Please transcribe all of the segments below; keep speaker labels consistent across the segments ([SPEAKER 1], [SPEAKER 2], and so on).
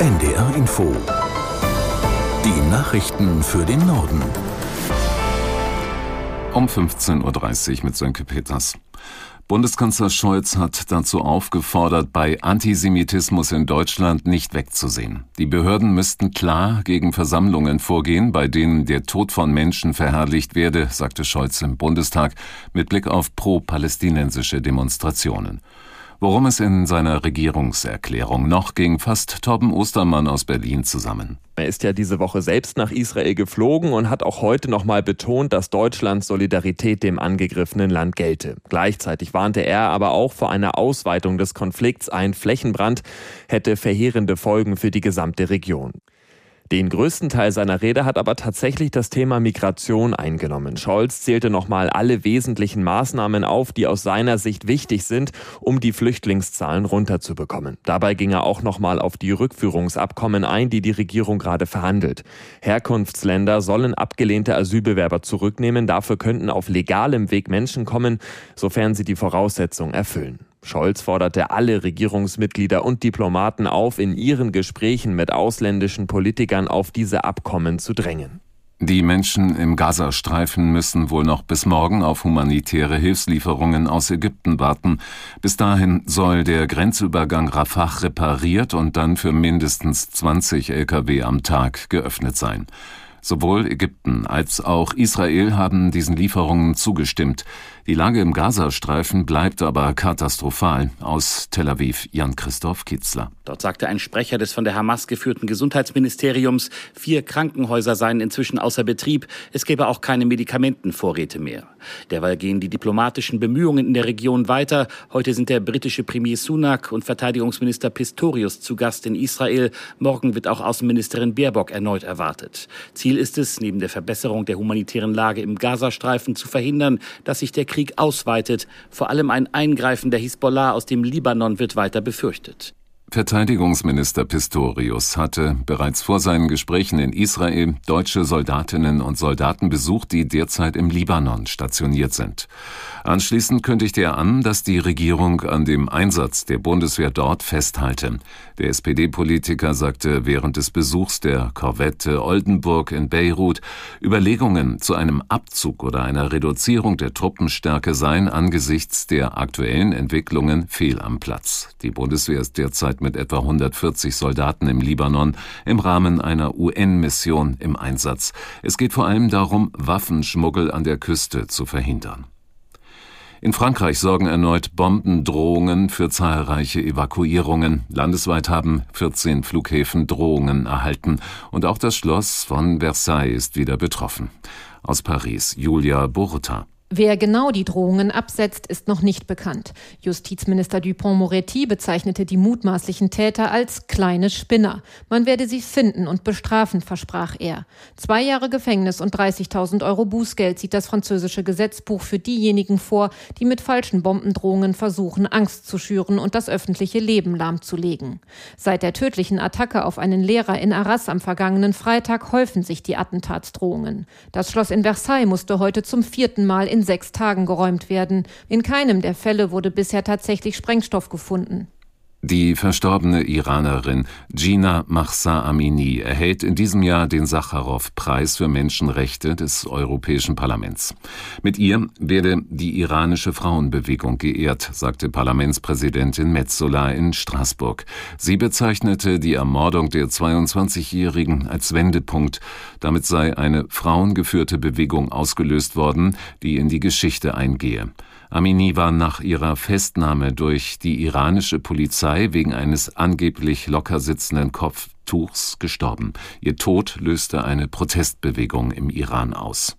[SPEAKER 1] NDR Info. Die Nachrichten für den Norden.
[SPEAKER 2] Um 15.30 Uhr mit Sönke Peters. Bundeskanzler Scholz hat dazu aufgefordert, bei Antisemitismus in Deutschland nicht wegzusehen. Die Behörden müssten klar gegen Versammlungen vorgehen, bei denen der Tod von Menschen verherrlicht werde, sagte Scholz im Bundestag mit Blick auf pro-palästinensische Demonstrationen. Worum es in seiner Regierungserklärung noch ging, fasst Torben Ostermann aus Berlin zusammen.
[SPEAKER 3] Er ist ja diese Woche selbst nach Israel geflogen und hat auch heute nochmal betont, dass Deutschlands Solidarität dem angegriffenen Land gelte. Gleichzeitig warnte er aber auch vor einer Ausweitung des Konflikts. Ein Flächenbrand hätte verheerende Folgen für die gesamte Region. Den größten Teil seiner Rede hat aber tatsächlich das Thema Migration eingenommen. Scholz zählte nochmal alle wesentlichen Maßnahmen auf, die aus seiner Sicht wichtig sind, um die Flüchtlingszahlen runterzubekommen. Dabei ging er auch nochmal auf die Rückführungsabkommen ein, die die Regierung gerade verhandelt. Herkunftsländer sollen abgelehnte Asylbewerber zurücknehmen. Dafür könnten auf legalem Weg Menschen kommen, sofern sie die Voraussetzungen erfüllen. Scholz forderte alle Regierungsmitglieder und Diplomaten auf, in ihren Gesprächen mit ausländischen Politikern auf diese Abkommen zu drängen.
[SPEAKER 2] Die Menschen im Gazastreifen müssen wohl noch bis morgen auf humanitäre Hilfslieferungen aus Ägypten warten. Bis dahin soll der Grenzübergang Rafah repariert und dann für mindestens 20 Lkw am Tag geöffnet sein. Sowohl Ägypten als auch Israel haben diesen Lieferungen zugestimmt. Die Lage im Gazastreifen bleibt aber katastrophal. Aus Tel Aviv Jan-Christoph Kitzler.
[SPEAKER 4] Dort sagte ein Sprecher des von der Hamas geführten Gesundheitsministeriums, vier Krankenhäuser seien inzwischen außer Betrieb, es gäbe auch keine Medikamentenvorräte mehr. Derweil gehen die diplomatischen Bemühungen in der Region weiter. Heute sind der britische Premier Sunak und Verteidigungsminister Pistorius zu Gast in Israel. Morgen wird auch Außenministerin Baerbock erneut erwartet. Ziel ist es, neben der Verbesserung der humanitären Lage im Gazastreifen zu verhindern, dass sich der Krieg ausweitet. Vor allem ein Eingreifen der Hisbollah aus dem Libanon wird weiter befürchtet.
[SPEAKER 2] Verteidigungsminister Pistorius hatte bereits vor seinen Gesprächen in Israel deutsche Soldatinnen und Soldaten besucht, die derzeit im Libanon stationiert sind. Anschließend kündigte er an, dass die Regierung an dem Einsatz der Bundeswehr dort festhalte. Der SPD-Politiker sagte während des Besuchs der Korvette Oldenburg in Beirut, Überlegungen zu einem Abzug oder einer Reduzierung der Truppenstärke seien angesichts der aktuellen Entwicklungen fehl am Platz. Die Bundeswehr ist derzeit mit etwa 140 Soldaten im Libanon im Rahmen einer UN-Mission im Einsatz. Es geht vor allem darum, Waffenschmuggel an der Küste zu verhindern. In Frankreich sorgen erneut Bombendrohungen für zahlreiche Evakuierungen. Landesweit haben 14 Flughäfen Drohungen erhalten und auch das Schloss von Versailles ist wieder betroffen. Aus Paris, Julia Burta.
[SPEAKER 5] Wer genau die Drohungen absetzt, ist noch nicht bekannt. Justizminister Dupont-Moretti bezeichnete die mutmaßlichen Täter als kleine Spinner. Man werde sie finden und bestrafen, versprach er. Zwei Jahre Gefängnis und 30.000 Euro Bußgeld sieht das französische Gesetzbuch für diejenigen vor, die mit falschen Bombendrohungen versuchen, Angst zu schüren und das öffentliche Leben lahmzulegen. Seit der tödlichen Attacke auf einen Lehrer in Arras am vergangenen Freitag häufen sich die Attentatsdrohungen. Das Schloss in Versailles musste heute zum vierten Mal in in sechs Tagen geräumt werden. In keinem der Fälle wurde bisher tatsächlich Sprengstoff gefunden.
[SPEAKER 2] Die verstorbene Iranerin Gina Mahsa Amini erhält in diesem Jahr den Sacharow-Preis für Menschenrechte des Europäischen Parlaments. Mit ihr werde die iranische Frauenbewegung geehrt, sagte Parlamentspräsidentin Metzola in Straßburg. Sie bezeichnete die Ermordung der 22-Jährigen als Wendepunkt. Damit sei eine frauengeführte Bewegung ausgelöst worden, die in die Geschichte eingehe. Amini war nach ihrer Festnahme durch die iranische Polizei wegen eines angeblich locker sitzenden Kopftuchs gestorben. Ihr Tod löste eine Protestbewegung im Iran aus.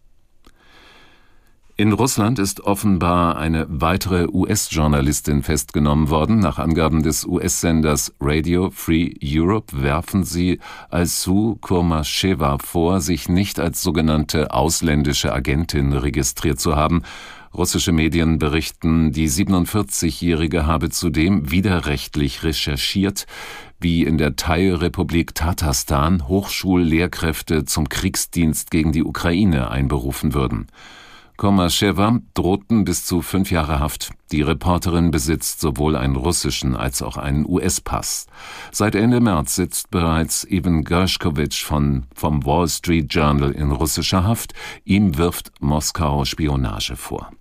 [SPEAKER 2] In Russland ist offenbar eine weitere US-Journalistin festgenommen worden. Nach Angaben des US-Senders Radio Free Europe werfen sie Alsu Kurmasheva vor, sich nicht als sogenannte ausländische Agentin registriert zu haben Russische Medien berichten, die 47-Jährige habe zudem widerrechtlich recherchiert, wie in der Teilrepublik Tatarstan Hochschullehrkräfte zum Kriegsdienst gegen die Ukraine einberufen würden. Komaschewa drohten bis zu fünf Jahre Haft. Die Reporterin besitzt sowohl einen russischen als auch einen US-Pass. Seit Ende März sitzt bereits Ivan Gershkovich von, vom Wall Street Journal in russischer Haft. Ihm wirft Moskau Spionage vor.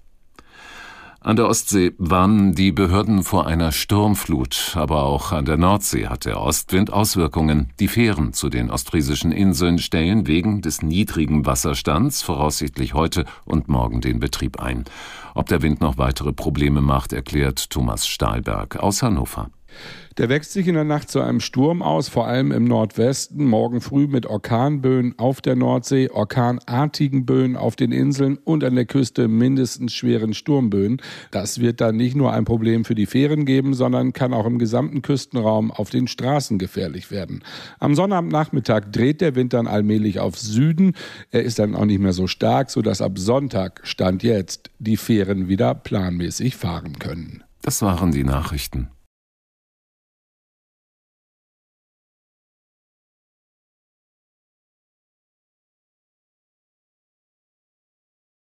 [SPEAKER 2] An der Ostsee warnen die Behörden vor einer Sturmflut, aber auch an der Nordsee hat der Ostwind Auswirkungen. Die Fähren zu den ostfriesischen Inseln stellen wegen des niedrigen Wasserstands voraussichtlich heute und morgen den Betrieb ein. Ob der Wind noch weitere Probleme macht, erklärt Thomas Stahlberg aus Hannover.
[SPEAKER 6] Der wächst sich in der Nacht zu einem Sturm aus, vor allem im Nordwesten, morgen früh mit Orkanböen auf der Nordsee, orkanartigen Böen auf den Inseln und an der Küste mindestens schweren Sturmböen. Das wird dann nicht nur ein Problem für die Fähren geben, sondern kann auch im gesamten Küstenraum auf den Straßen gefährlich werden. Am Sonnabendnachmittag dreht der Wind dann allmählich auf Süden. Er ist dann auch nicht mehr so stark, sodass ab Sonntag, Stand jetzt, die Fähren wieder planmäßig fahren können.
[SPEAKER 2] Das waren die Nachrichten.